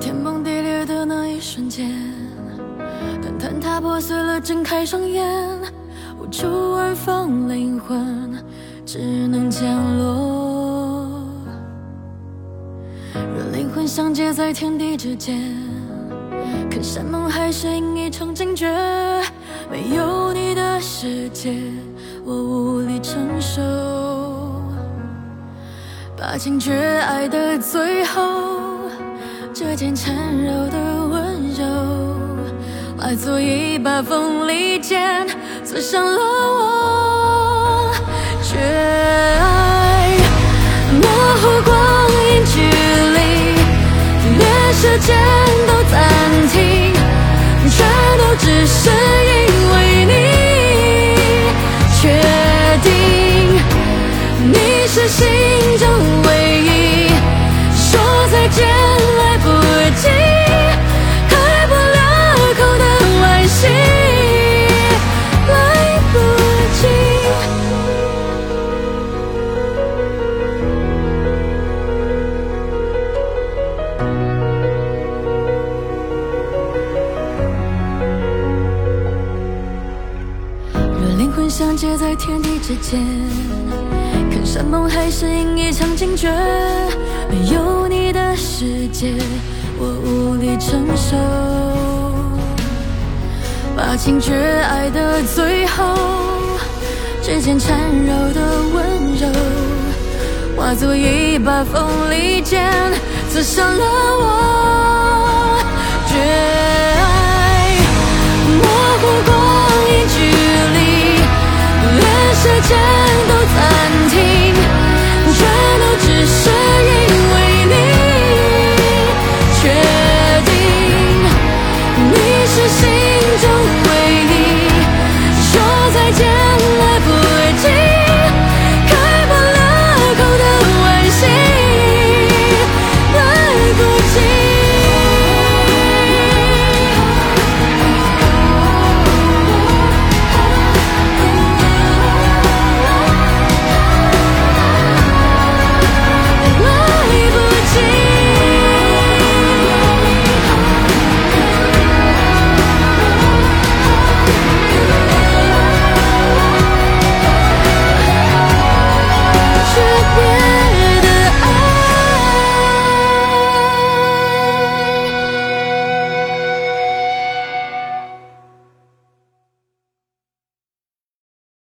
天崩地裂的那一瞬间，坍塌破碎了，睁开双眼，无处安放灵魂，只能降落。若灵魂相接在天地之间，看山盟海誓，应一场惊觉。没有你的世界，我无力承受。把情绝爱的最后，这件缠绕的温柔，化作一把锋利剑，刺伤了我。绝爱模糊光阴距离，连时间都暂停，全都只是因为你。确定你是相接在天地之间，看山盟海誓，应一场惊觉。没有你的世界，我无力承受。把情绝爱的最后，指尖缠绕的温柔，化作一把锋利剑，刺伤了我。这